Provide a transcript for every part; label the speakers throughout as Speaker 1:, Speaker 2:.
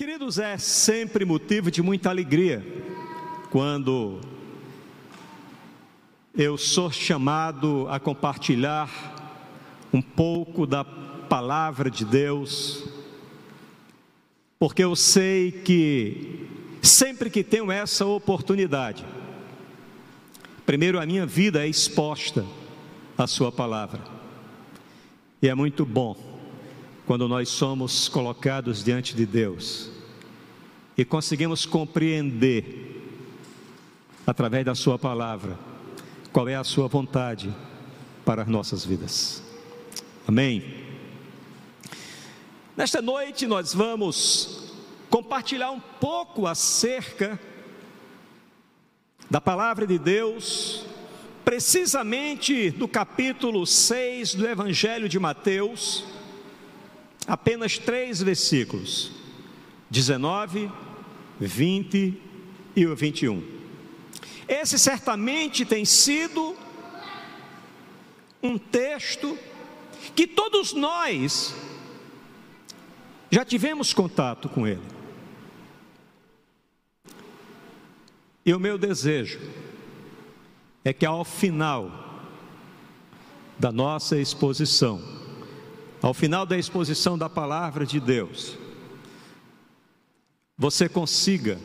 Speaker 1: Queridos, é sempre motivo de muita alegria quando eu sou chamado a compartilhar um pouco da palavra de Deus, porque eu sei que sempre que tenho essa oportunidade, primeiro a minha vida é exposta à Sua palavra, e é muito bom quando nós somos colocados diante de Deus e conseguimos compreender, através da Sua palavra, qual é a Sua vontade para as nossas vidas. Amém. Nesta noite nós vamos compartilhar um pouco acerca da palavra de Deus, precisamente do capítulo 6 do Evangelho de Mateus apenas três versículos: 19, 20 e o 21. Esse certamente tem sido um texto que todos nós já tivemos contato com ele. E o meu desejo é que ao final da nossa exposição, ao final da exposição da palavra de Deus, você consiga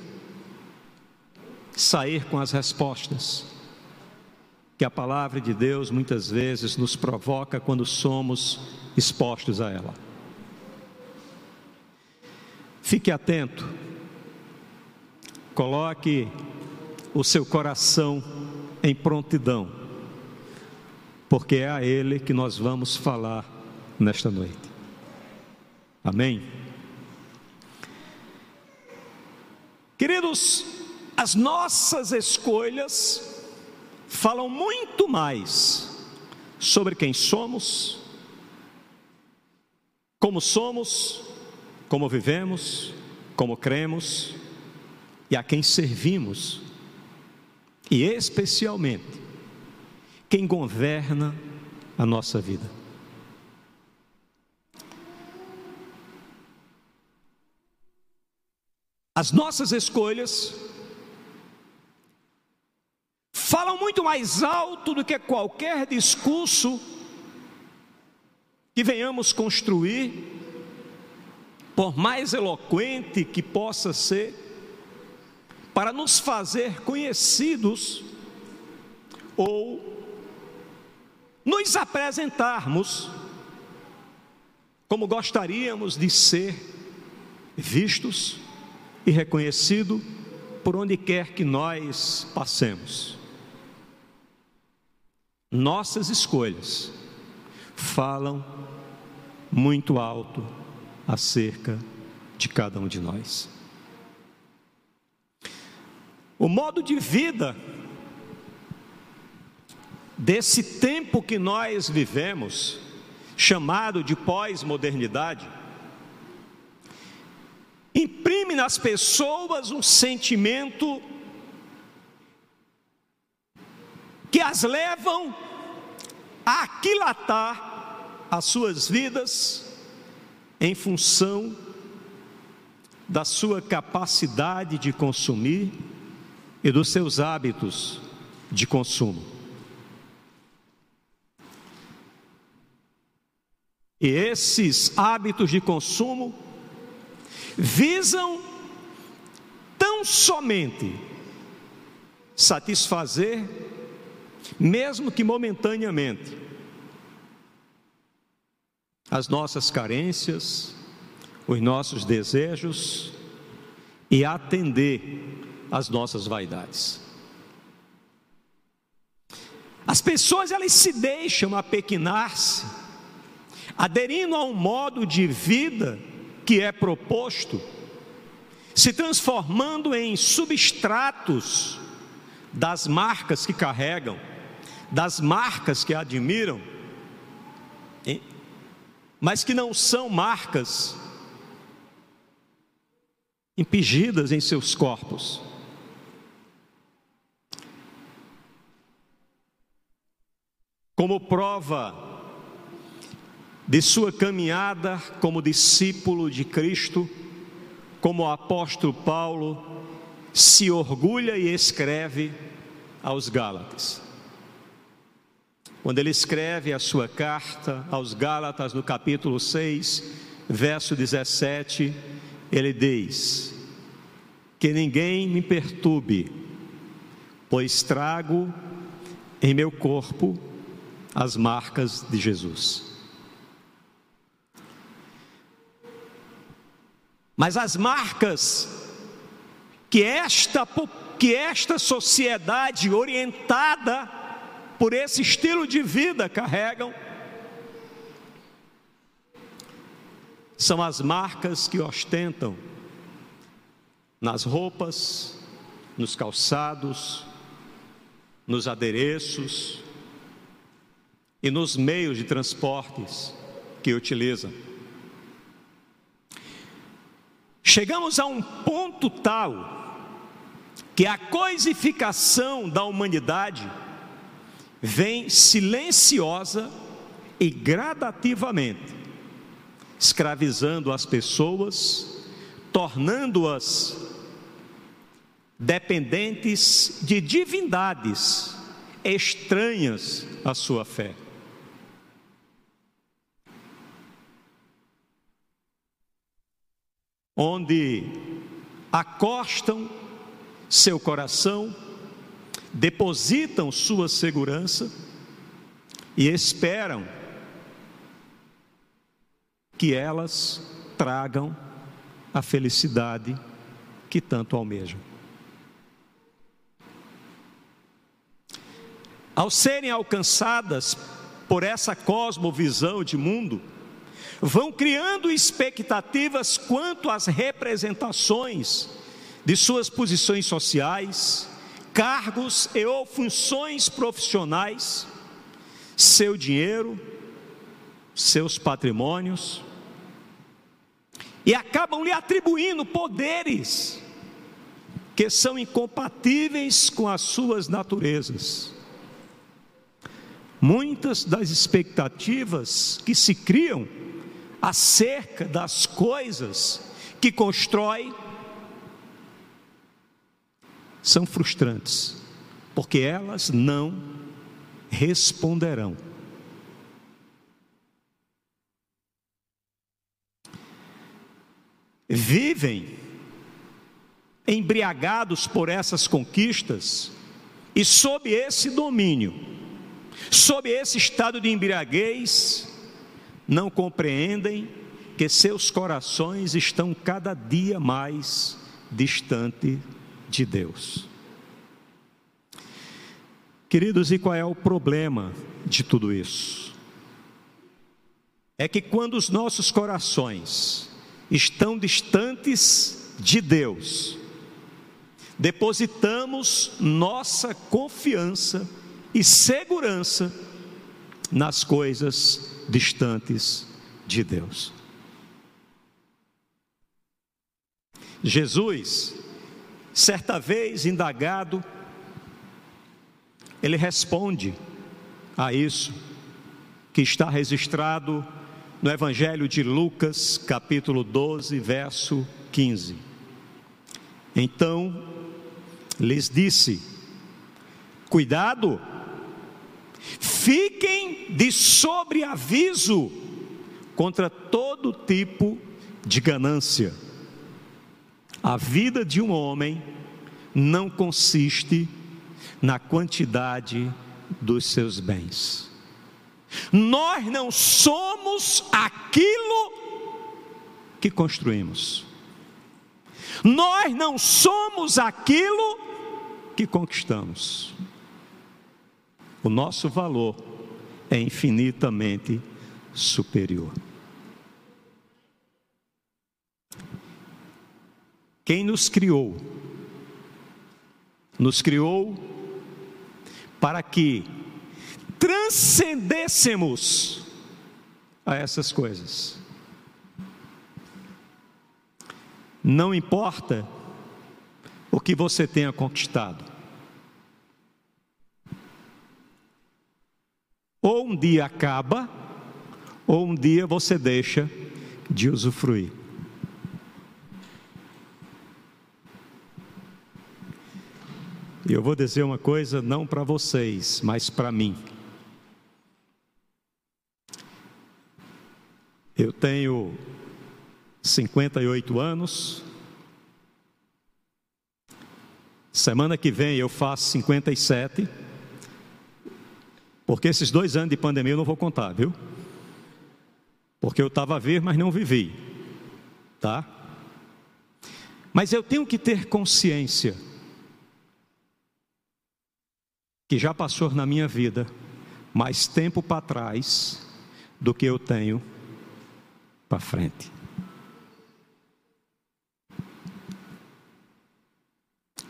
Speaker 1: sair com as respostas que a palavra de Deus muitas vezes nos provoca quando somos expostos a ela. Fique atento, coloque o seu coração em prontidão, porque é a Ele que nós vamos falar nesta noite. Amém? Queridos, as nossas escolhas falam muito mais sobre quem somos, como somos, como vivemos, como cremos e a quem servimos, e especialmente quem governa a nossa vida. As nossas escolhas falam muito mais alto do que qualquer discurso que venhamos construir, por mais eloquente que possa ser, para nos fazer conhecidos ou nos apresentarmos como gostaríamos de ser vistos e reconhecido por onde quer que nós passemos. Nossas escolhas falam muito alto acerca de cada um de nós. O modo de vida desse tempo que nós vivemos, chamado de pós-modernidade, imprime nas pessoas um sentimento que as levam a aquilatar as suas vidas em função da sua capacidade de consumir e dos seus hábitos de consumo. E esses hábitos de consumo visam tão somente satisfazer, mesmo que momentaneamente, as nossas carências, os nossos desejos e atender às nossas vaidades. As pessoas elas se deixam apequinar-se, aderindo a um modo de vida que é proposto, se transformando em substratos das marcas que carregam, das marcas que admiram, mas que não são marcas impingidas em seus corpos. Como prova de sua caminhada como discípulo de Cristo, como o apóstolo Paulo se orgulha e escreve aos Gálatas. Quando ele escreve a sua carta aos Gálatas, no capítulo 6, verso 17, ele diz: Que ninguém me perturbe, pois trago em meu corpo as marcas de Jesus. Mas as marcas que esta, que esta sociedade orientada por esse estilo de vida carregam, são as marcas que ostentam nas roupas, nos calçados, nos adereços e nos meios de transportes que utilizam. Chegamos a um ponto tal que a coisificação da humanidade vem silenciosa e gradativamente, escravizando as pessoas, tornando-as dependentes de divindades estranhas à sua fé. Onde acostam seu coração, depositam sua segurança e esperam que elas tragam a felicidade que tanto almejam. Ao serem alcançadas por essa cosmovisão de mundo, vão criando expectativas quanto às representações de suas posições sociais, cargos e ou funções profissionais, seu dinheiro, seus patrimônios, e acabam lhe atribuindo poderes que são incompatíveis com as suas naturezas. Muitas das expectativas que se criam acerca das coisas que constrói são frustrantes, porque elas não responderão. Vivem embriagados por essas conquistas e sob esse domínio, sob esse estado de embriaguez, não compreendem que seus corações estão cada dia mais distante de Deus. Queridos, e qual é o problema de tudo isso? É que quando os nossos corações estão distantes de Deus, depositamos nossa confiança e segurança nas coisas distantes de Deus. Jesus, certa vez indagado, ele responde a isso que está registrado no Evangelho de Lucas, capítulo 12, verso 15. Então lhes disse: Cuidado, Fiquem de sobreaviso contra todo tipo de ganância. A vida de um homem não consiste na quantidade dos seus bens. Nós não somos aquilo que construímos. Nós não somos aquilo que conquistamos o nosso valor é infinitamente superior. Quem nos criou? Nos criou para que transcendêssemos a essas coisas. Não importa o que você tenha conquistado, Ou um dia acaba, ou um dia você deixa de usufruir. E eu vou dizer uma coisa não para vocês, mas para mim. Eu tenho 58 anos. Semana que vem eu faço 57. Porque esses dois anos de pandemia eu não vou contar, viu? Porque eu estava a ver, mas não vivi. Tá? Mas eu tenho que ter consciência que já passou na minha vida mais tempo para trás do que eu tenho para frente.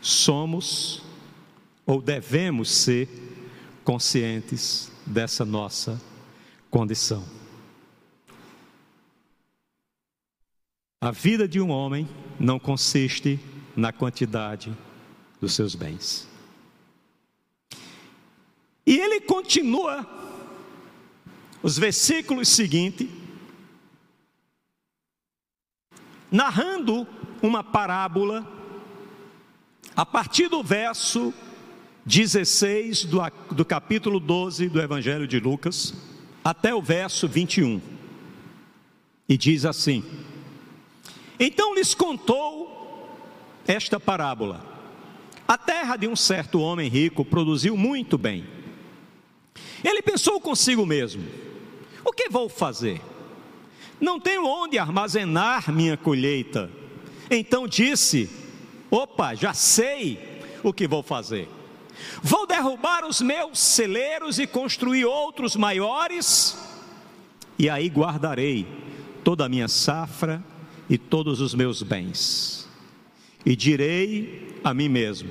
Speaker 1: Somos ou devemos ser conscientes dessa nossa condição. A vida de um homem não consiste na quantidade dos seus bens. E ele continua, os versículos seguintes, narrando uma parábola, a partir do verso 16 do, do capítulo 12 do Evangelho de Lucas, até o verso 21. E diz assim: Então lhes contou esta parábola. A terra de um certo homem rico produziu muito bem. Ele pensou consigo mesmo: o que vou fazer? Não tenho onde armazenar minha colheita. Então disse: opa, já sei o que vou fazer. Vou derrubar os meus celeiros e construir outros maiores, e aí guardarei toda a minha safra e todos os meus bens. E direi a mim mesmo: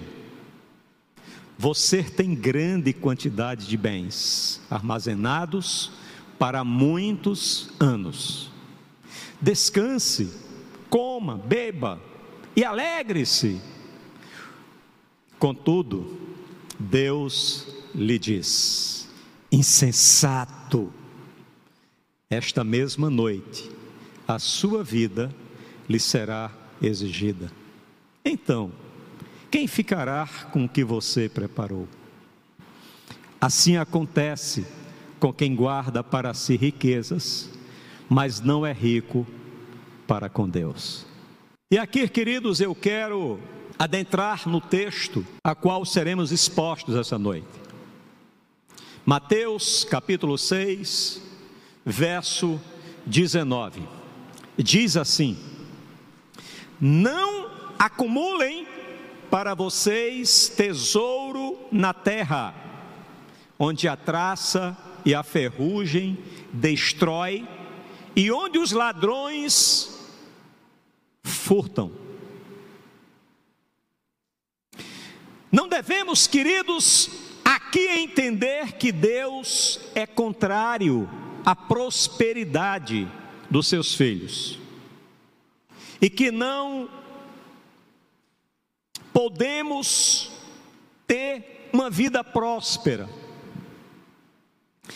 Speaker 1: você tem grande quantidade de bens armazenados para muitos anos. Descanse, coma, beba e alegre-se. Contudo, Deus lhe diz: insensato, esta mesma noite a sua vida lhe será exigida. Então, quem ficará com o que você preparou? Assim acontece com quem guarda para si riquezas, mas não é rico para com Deus. E aqui, queridos, eu quero adentrar no texto a qual seremos expostos essa noite. Mateus capítulo 6, verso 19. Diz assim: Não acumulem para vocês tesouro na terra, onde a traça e a ferrugem destrói e onde os ladrões furtam. Não devemos, queridos, aqui entender que Deus é contrário à prosperidade dos seus filhos e que não podemos ter uma vida próspera.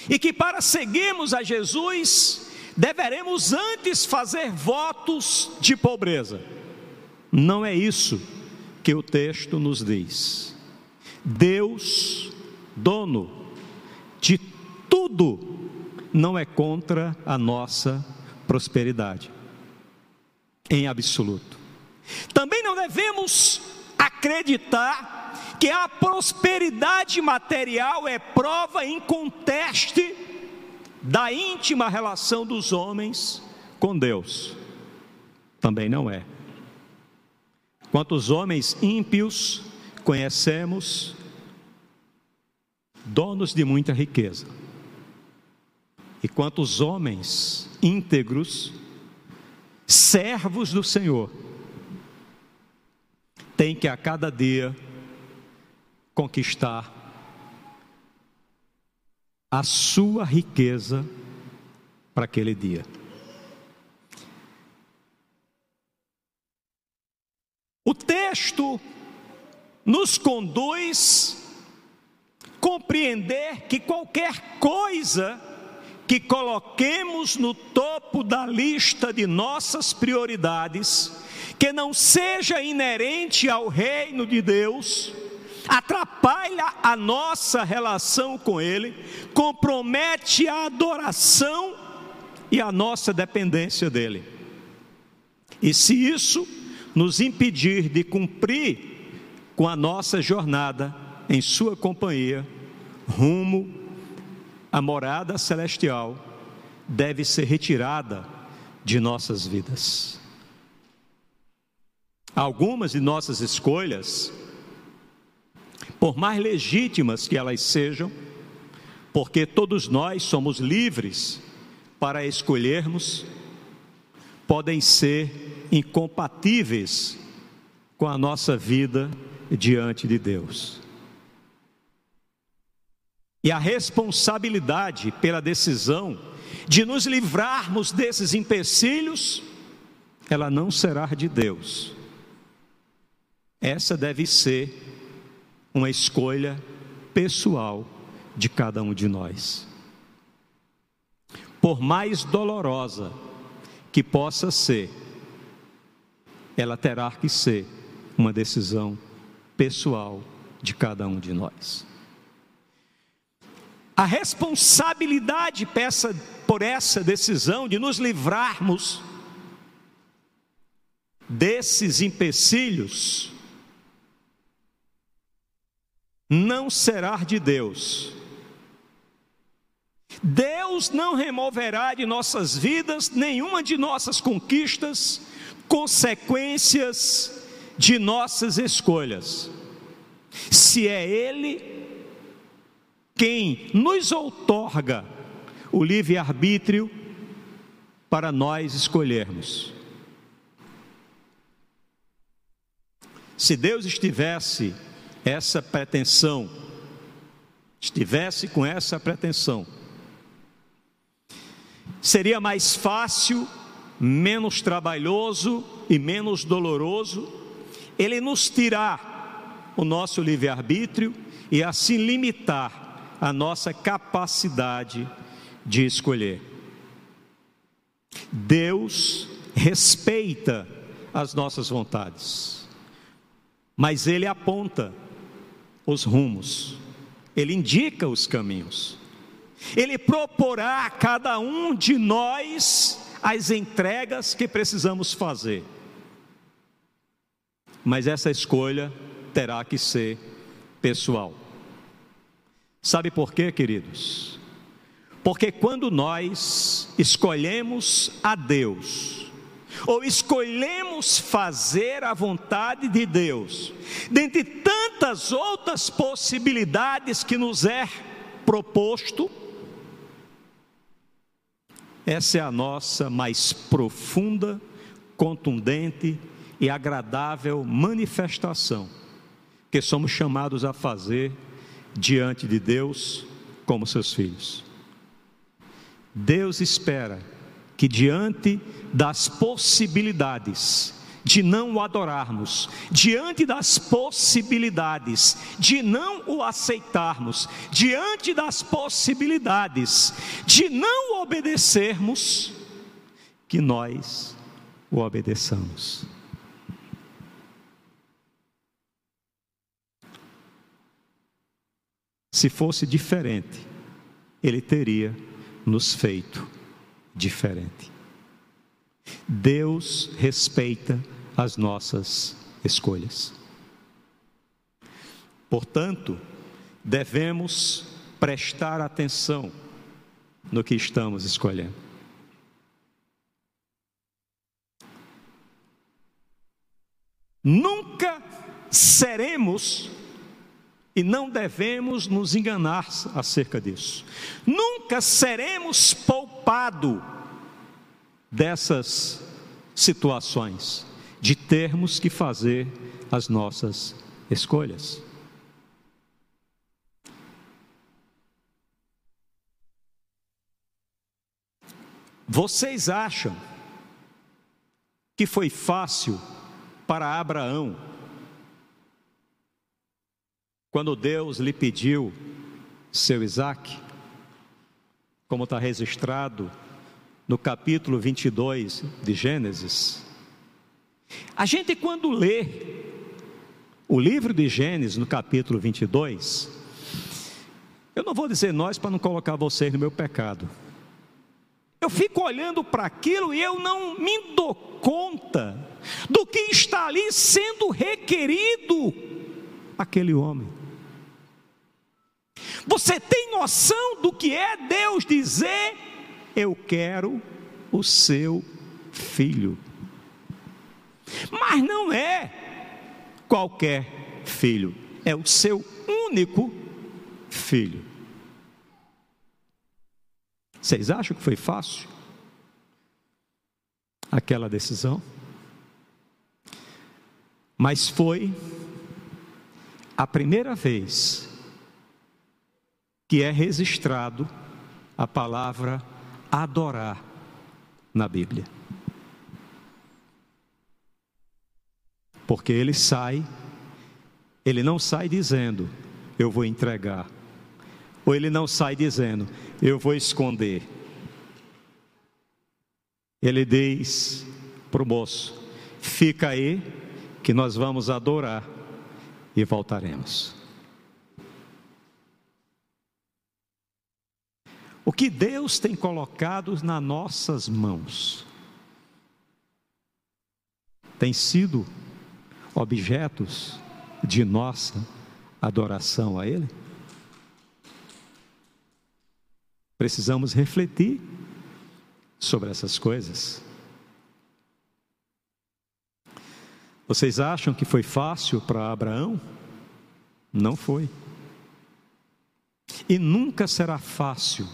Speaker 1: E que para seguirmos a Jesus, deveremos antes fazer votos de pobreza. Não é isso que o texto nos diz. Deus, dono de tudo, não é contra a nossa prosperidade, em absoluto. Também não devemos acreditar que a prosperidade material é prova inconteste da íntima relação dos homens com Deus. Também não é. Quantos homens ímpios conhecemos, donos de muita riqueza, e quantos homens íntegros, servos do Senhor, tem que a cada dia conquistar a sua riqueza para aquele dia. O texto nos conduz a compreender que qualquer coisa que coloquemos no topo da lista de nossas prioridades que não seja inerente ao reino de Deus, atrapalha a nossa relação com Ele, compromete a adoração e a nossa dependência dEle. E se isso nos impedir de cumprir com a nossa jornada em Sua companhia, rumo à morada celestial, deve ser retirada de nossas vidas. Algumas de nossas escolhas, por mais legítimas que elas sejam, porque todos nós somos livres para escolhermos, podem ser incompatíveis com a nossa vida diante de Deus. E a responsabilidade pela decisão de nos livrarmos desses empecilhos, ela não será de Deus. Essa deve ser uma escolha pessoal de cada um de nós. Por mais dolorosa que possa ser, ela terá que ser uma decisão pessoal de cada um de nós. A responsabilidade peça, por essa decisão de nos livrarmos desses empecilhos não será de Deus. Deus não removerá de nossas vidas nenhuma de nossas conquistas, consequências de nossas escolhas. Se é Ele quem nos outorga o livre-arbítrio para nós escolhermos. Se Deus estivesse essa pretensão, estivesse com essa pretensão, seria mais fácil, menos trabalhoso e menos doloroso ele nos tirar o nosso livre-arbítrio e assim limitar a nossa capacidade de escolher. Deus respeita as nossas vontades, mas Ele aponta os rumos, Ele indica os caminhos, Ele proporá a cada um de nós as entregas que precisamos fazer. Mas essa escolha terá que ser pessoal. Sabe por quê, queridos? Porque quando nós escolhemos a Deus, ou escolhemos fazer a vontade de Deus, dentre tantas outras possibilidades que nos é proposto, essa é a nossa mais profunda, contundente e agradável manifestação que somos chamados a fazer diante de Deus como seus filhos. Deus espera que diante das possibilidades de não o adorarmos, diante das possibilidades de não o aceitarmos, diante das possibilidades de não obedecermos, que nós o obedeçamos. Se fosse diferente, ele teria nos feito diferente. Deus respeita as nossas escolhas. Portanto, devemos prestar atenção no que estamos escolhendo. Nunca seremos e não devemos nos enganar acerca disso. Nunca seremos poupados dessas situações, de termos que fazer as nossas escolhas. Vocês acham que foi fácil para Abraão quando Deus lhe pediu seu Isaac, como está registrado no capítulo 22 de Gênesis, a gente quando lê o livro de Gênesis, no capítulo 22, eu não vou dizer nós para não colocar vocês no meu pecado. Eu fico olhando para aquilo e eu não me dou conta do que está ali sendo requerido aquele homem. Você tem noção do que é Deus dizer: Eu quero o seu filho. Mas não é qualquer filho, é o seu único filho. Vocês acham que foi fácil aquela decisão? Mas foi a primeira vez que é registrado a palavra adorar na Bíblia. Porque ele sai, ele não sai dizendo, eu vou entregar. Ou ele não sai dizendo, eu vou esconder. Ele diz para o moço: fica aí, que nós vamos adorar e voltaremos. O que Deus tem colocado nas nossas mãos tem sido objetos de nossa adoração a Ele? Precisamos refletir sobre essas coisas. Vocês acham que foi fácil para Abraão? Não foi. E nunca será fácil.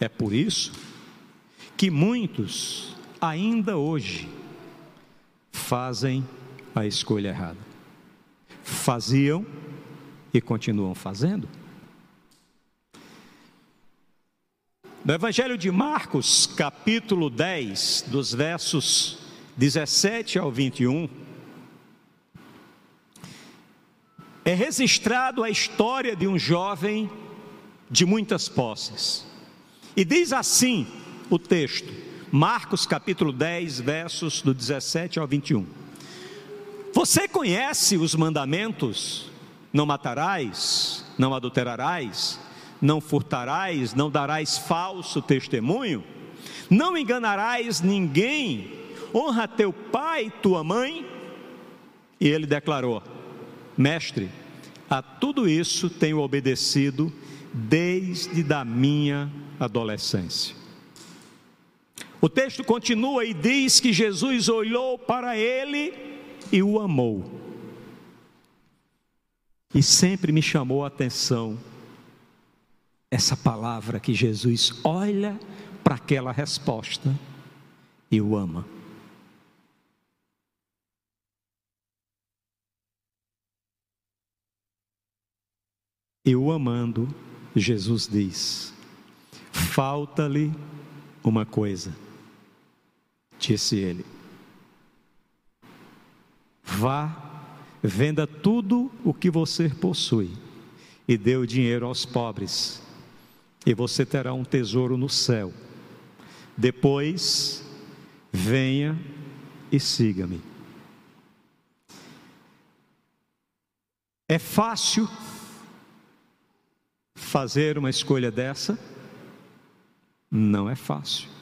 Speaker 1: É por isso que muitos, ainda hoje, fazem a escolha errada. Faziam e continuam fazendo. No Evangelho de Marcos, capítulo 10, dos versos 17 ao 21, é registrado a história de um jovem de muitas posses. E diz assim o texto: Marcos capítulo 10, versos do 17 ao 21. Você conhece os mandamentos? Não matarás, não adulterarás, não furtarás, não darás falso testemunho, não enganarás ninguém, honra teu pai e tua mãe. E ele declarou: Mestre, a tudo isso tenho obedecido desde da minha adolescência. O texto continua e diz que Jesus olhou para ele e o amou. E sempre me chamou a atenção essa palavra que Jesus olha para aquela resposta e o ama. E o amando, Jesus diz: falta-lhe uma coisa disse ele. Vá, venda tudo o que você possui e dê o dinheiro aos pobres, e você terá um tesouro no céu. Depois, venha e siga-me. É fácil fazer uma escolha dessa? Não é fácil.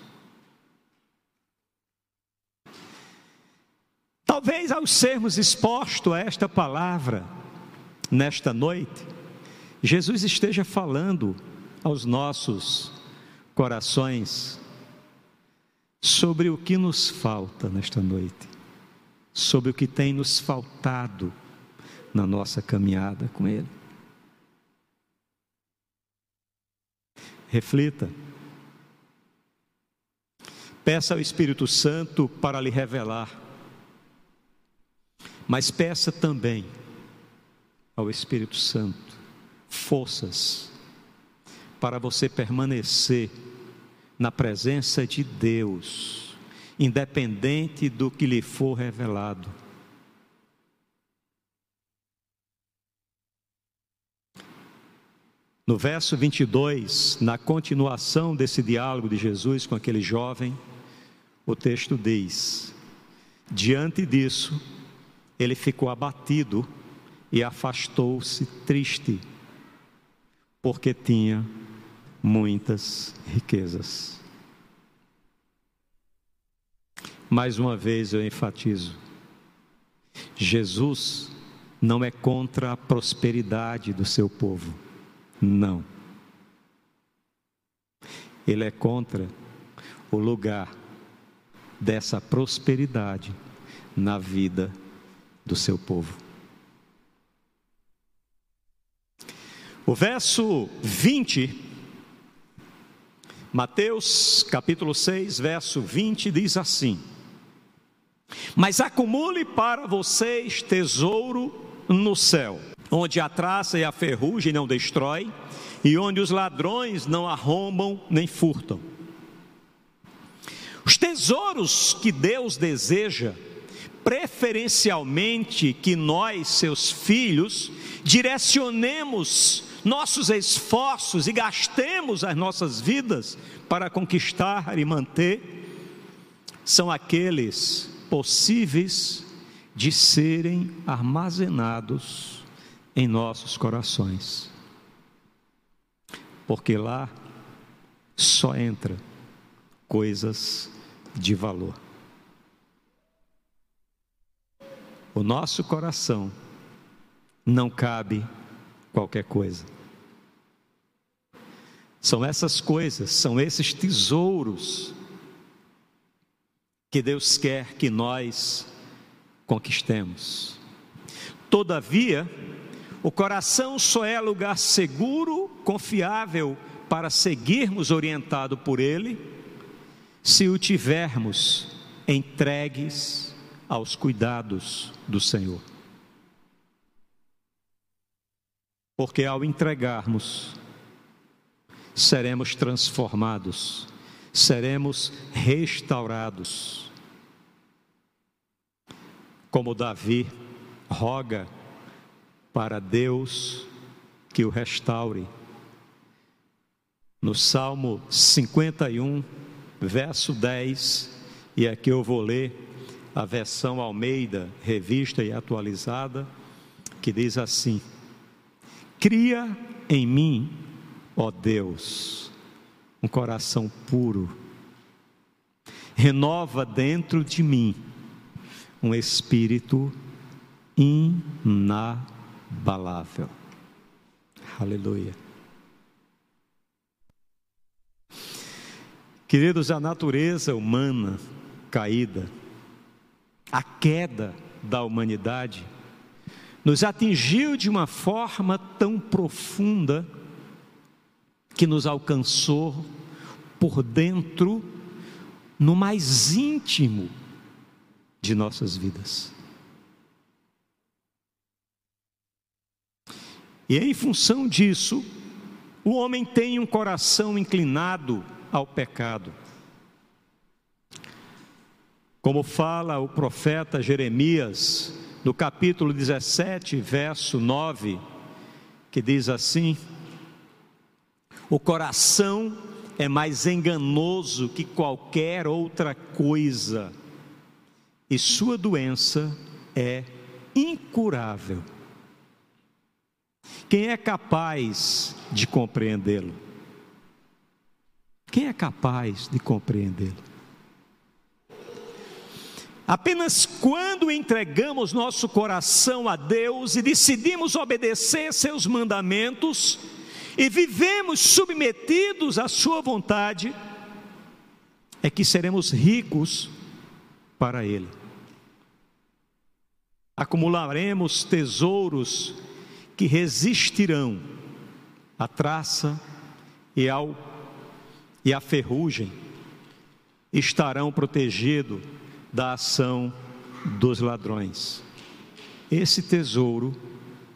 Speaker 1: Talvez ao sermos expostos a esta palavra nesta noite, Jesus esteja falando aos nossos corações sobre o que nos falta nesta noite, sobre o que tem nos faltado na nossa caminhada com Ele. Reflita. Peça ao Espírito Santo para lhe revelar mas peça também ao Espírito Santo forças para você permanecer na presença de Deus, independente do que lhe for revelado. No verso 22, na continuação desse diálogo de Jesus com aquele jovem, o texto diz: Diante disso, ele ficou abatido e afastou-se triste, porque tinha muitas riquezas. Mais uma vez eu enfatizo: Jesus não é contra a prosperidade do seu povo, não. Ele é contra o lugar dessa prosperidade na vida do seu povo. O verso 20, Mateus capítulo 6, verso 20 diz assim: Mas acumule para vocês tesouro no céu, onde a traça e a ferrugem não destrói, e onde os ladrões não arrombam nem furtam. Os tesouros que Deus deseja, preferencialmente que nós, seus filhos, direcionemos nossos esforços e gastemos as nossas vidas para conquistar e manter, são aqueles possíveis de serem armazenados em nossos corações. Porque lá só entra coisas de valor. O nosso coração não cabe qualquer coisa. São essas coisas, são esses tesouros que Deus quer que nós conquistemos. Todavia, o coração só é lugar seguro, confiável para seguirmos orientado por Ele, se o tivermos entregues aos cuidados do Senhor. Porque ao entregarmos seremos transformados, seremos restaurados. Como Davi roga para Deus que o restaure. No Salmo 51, verso 10, e aqui eu vou ler a versão Almeida, revista e atualizada, que diz assim: Cria em mim ó Deus, um coração puro. Renova dentro de mim um espírito inabalável. Aleluia. Queridos, a natureza humana caída, a queda da humanidade, nos atingiu de uma forma tão profunda que nos alcançou por dentro, no mais íntimo de nossas vidas. E em função disso, o homem tem um coração inclinado ao pecado. Como fala o profeta Jeremias, no capítulo 17, verso 9, que diz assim: o coração é mais enganoso que qualquer outra coisa, e sua doença é incurável. Quem é capaz de compreendê-lo? Quem é capaz de compreendê-lo? Apenas quando entregamos nosso coração a Deus e decidimos obedecer seus mandamentos, e vivemos submetidos à Sua vontade, é que seremos ricos para Ele. Acumularemos tesouros que resistirão à traça e, ao, e à ferrugem, estarão protegidos da ação dos ladrões. Esse tesouro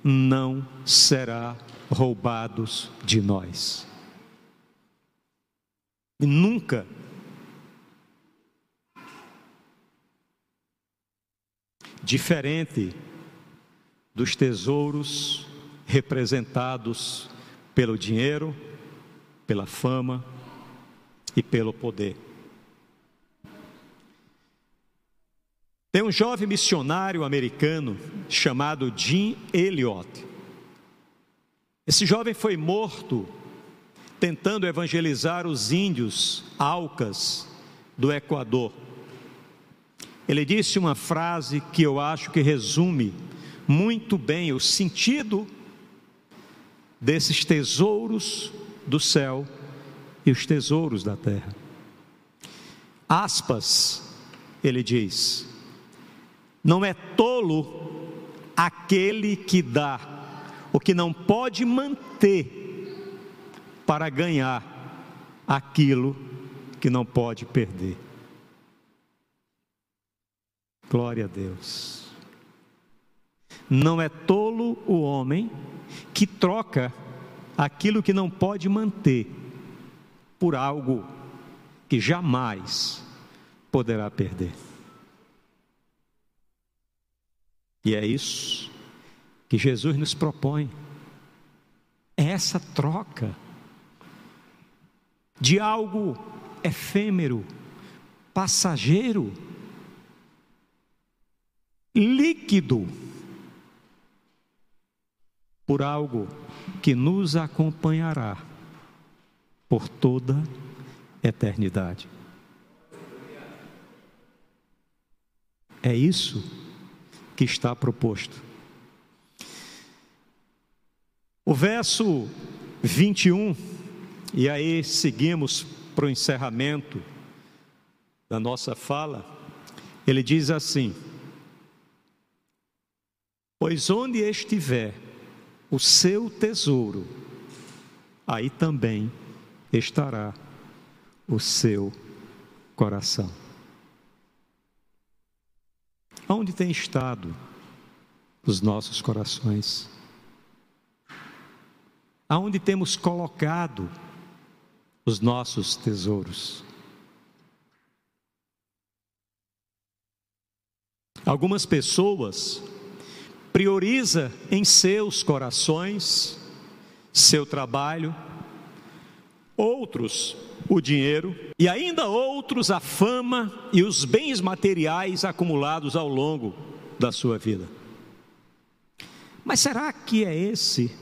Speaker 1: não será roubados de nós. E nunca diferente dos tesouros representados pelo dinheiro, pela fama e pelo poder. Tem um jovem missionário americano chamado Jim Elliot. Esse jovem foi morto tentando evangelizar os índios alcas do Equador. Ele disse uma frase que eu acho que resume muito bem o sentido desses tesouros do céu e os tesouros da terra. Aspas, ele diz: não é tolo aquele que dá o que não pode manter para ganhar aquilo que não pode perder. Glória a Deus. Não é tolo o homem que troca aquilo que não pode manter por algo que jamais poderá perder. E é isso que Jesus nos propõe. É essa troca de algo efêmero, passageiro, líquido por algo que nos acompanhará por toda eternidade. É isso que está proposto. O verso 21, e aí seguimos para o encerramento da nossa fala, ele diz assim: Pois onde estiver o seu tesouro, aí também estará o seu coração. Onde tem estado os nossos corações? Aonde temos colocado os nossos tesouros? Algumas pessoas prioriza em seus corações seu trabalho, outros o dinheiro e ainda outros a fama e os bens materiais acumulados ao longo da sua vida. Mas será que é esse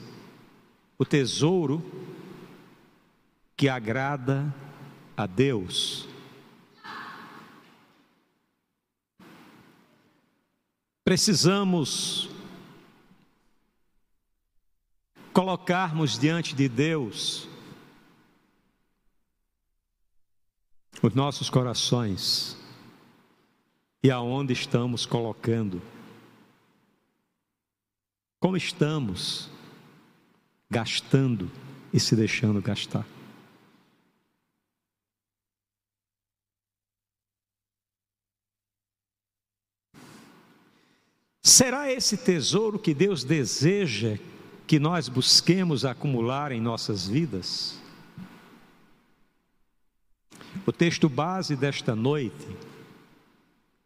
Speaker 1: o tesouro que agrada a Deus? Precisamos colocarmos diante de Deus os nossos corações e aonde estamos colocando. Como estamos gastando e se deixando gastar. Será esse tesouro que Deus deseja que nós busquemos acumular em nossas vidas? O texto base desta noite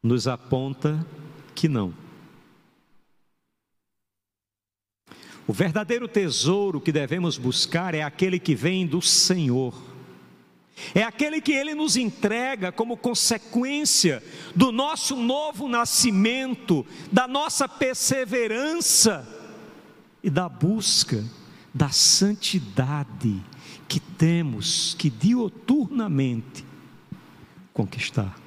Speaker 1: nos aponta que não. O verdadeiro tesouro que devemos buscar é aquele que vem do Senhor. É aquele que Ele nos entrega como consequência do nosso novo nascimento, da nossa perseverança e da busca da santidade que temos que dioturnamente conquistar.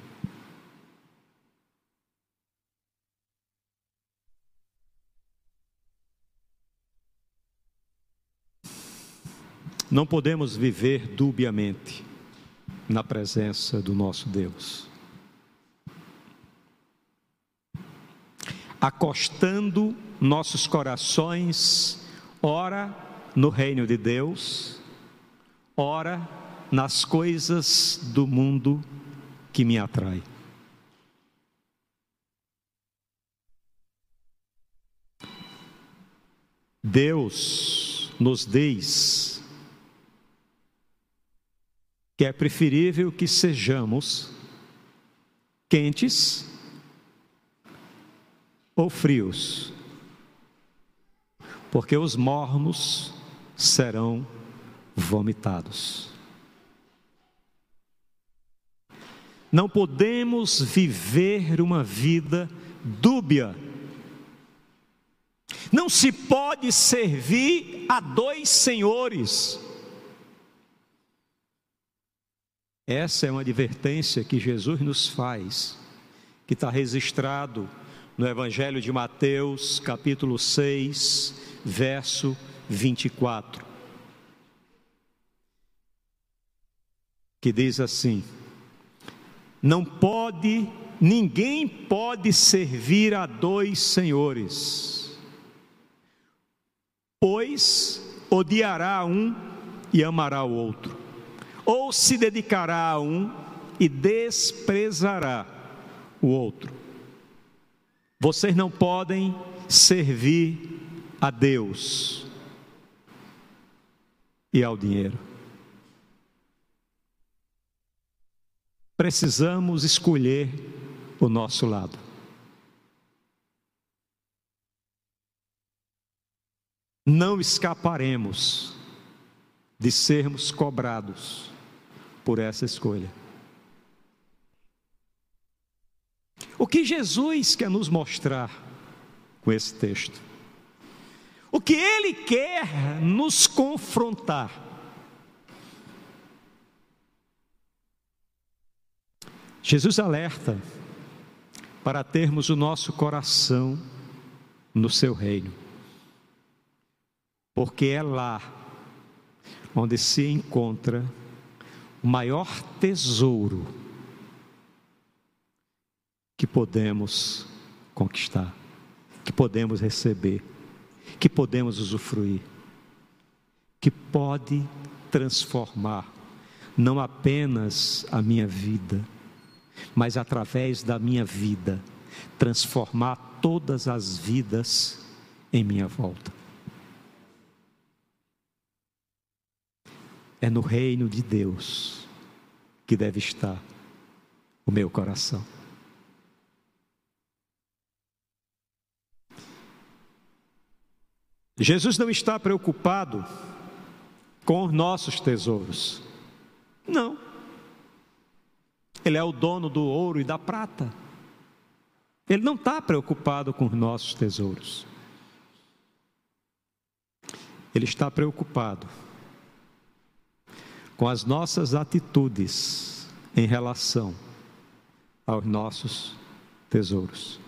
Speaker 1: Não podemos viver dubiamente na presença do nosso Deus. Acostando nossos corações, ora no reino de Deus, ora nas coisas do mundo que me atrai. Deus nos diz que é preferível que sejamos quentes ou frios, porque os mornos serão vomitados. Não podemos viver uma vida dúbia. Não se pode servir a dois senhores. Essa é uma advertência que Jesus nos faz, que está registrado no Evangelho de Mateus, capítulo 6, verso 24. Que diz assim: Não pode, ninguém pode servir a dois senhores, pois odiará um e amará o outro, ou se dedicará a um e desprezará o outro. Vocês não podem servir a Deus e ao dinheiro. Precisamos escolher o nosso lado. Não escaparemos de sermos cobrados por essa escolha. O que Jesus quer nos mostrar com esse texto? O que ele quer nos confrontar? Jesus alerta para termos o nosso coração no seu reino, porque é lá onde se encontra o maior tesouro que podemos conquistar, que podemos receber, que podemos usufruir, que pode transformar não apenas a minha vida, mas através da minha vida, transformar todas as vidas em minha volta. É no reino de Deus que deve estar o meu coração. Jesus não está preocupado com os nossos tesouros. Não. Ele é o dono do ouro e da prata. Ele não está preocupado com os nossos tesouros. Ele está preocupado com as nossas atitudes em relação aos nossos tesouros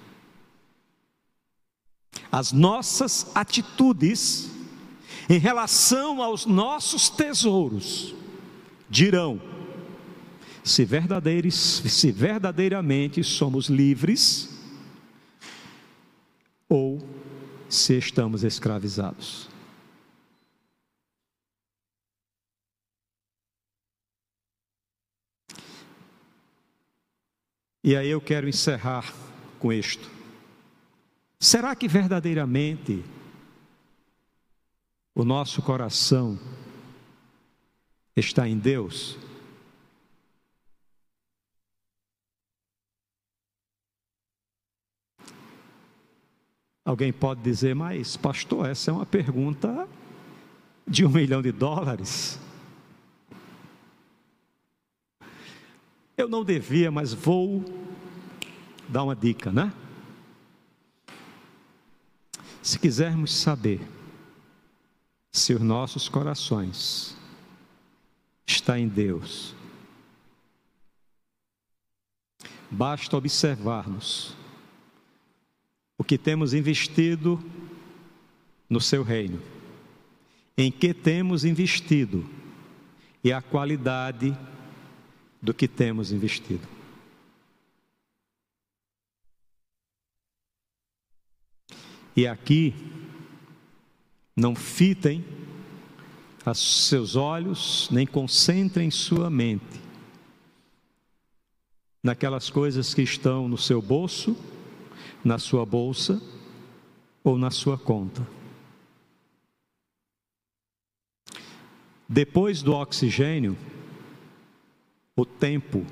Speaker 1: as nossas atitudes em relação aos nossos tesouros dirão se, verdadeiros, se verdadeiramente somos livres ou se estamos escravizados. E aí eu quero encerrar com isto. Será que verdadeiramente o nosso coração está em Deus? Alguém pode dizer, mas, pastor, essa é uma pergunta de um milhão de dólares. Eu não devia, mas vou dar uma dica, né? Se quisermos saber se os nossos corações estão em Deus, basta observarmos o que temos investido no seu reino, em que temos investido e a qualidade do que temos investido. E aqui, não fitem os seus olhos, nem concentrem sua mente naquelas coisas que estão no seu bolso, na sua bolsa ou na sua conta. Depois do oxigênio, o tempo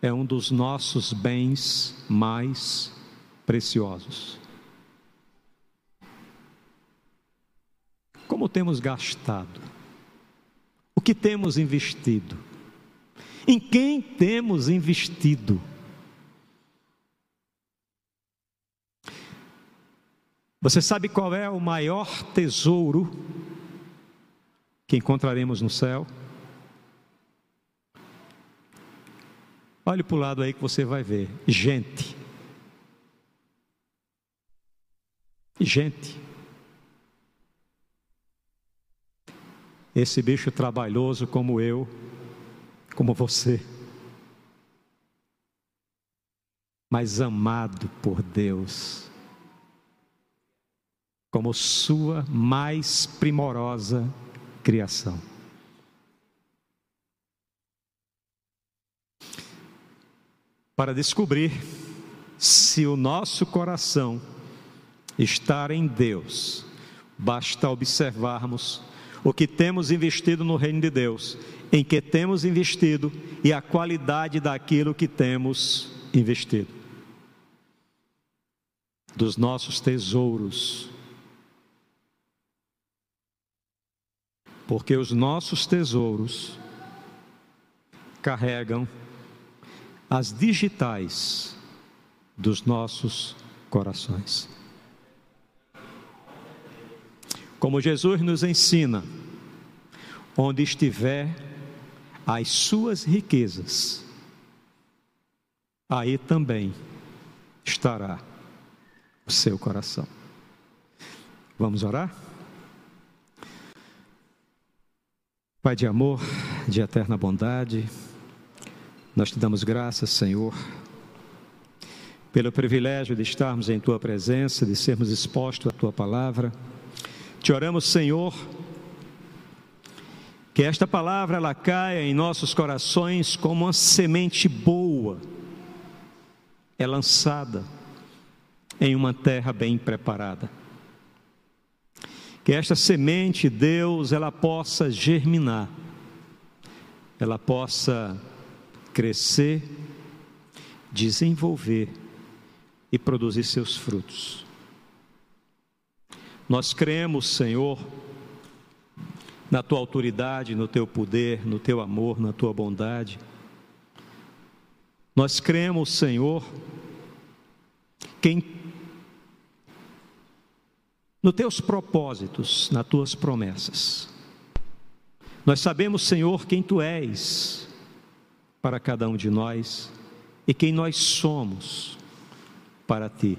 Speaker 1: é um dos nossos bens mais preciosos. Como temos gastado? O que temos investido? Em quem temos investido? Você sabe qual é o maior tesouro que encontraremos no céu? Olhe para o lado aí que você vai ver: gente. Gente. Esse bicho trabalhoso como eu, como você, mas amado por Deus, como sua mais primorosa criação. Para descobrir se o nosso coração está em Deus, basta observarmos o que temos investido no reino de Deus, em que temos investido e a qualidade daquilo que temos investido. Dos nossos tesouros. Porque os nossos tesouros carregam as digitais dos nossos corações. Como Jesus nos ensina, onde estiver as suas riquezas, aí também estará o seu coração. Vamos orar? Pai de amor, de eterna bondade, nós te damos graças, Senhor, pelo privilégio de estarmos em tua presença, de sermos expostos à tua palavra. Te oramos, Senhor, que esta palavra ela caia em nossos corações como uma semente boa, é lançada em uma terra bem preparada. Que esta semente, Deus, ela possa germinar, ela possa crescer, desenvolver e produzir seus frutos. Nós cremos, Senhor, na tua autoridade, no teu poder, no teu amor, na tua bondade. Nós cremos, Senhor, quem nos teus propósitos, nas tuas promessas. Nós sabemos, Senhor, quem tu és para cada um de nós e quem nós somos para ti.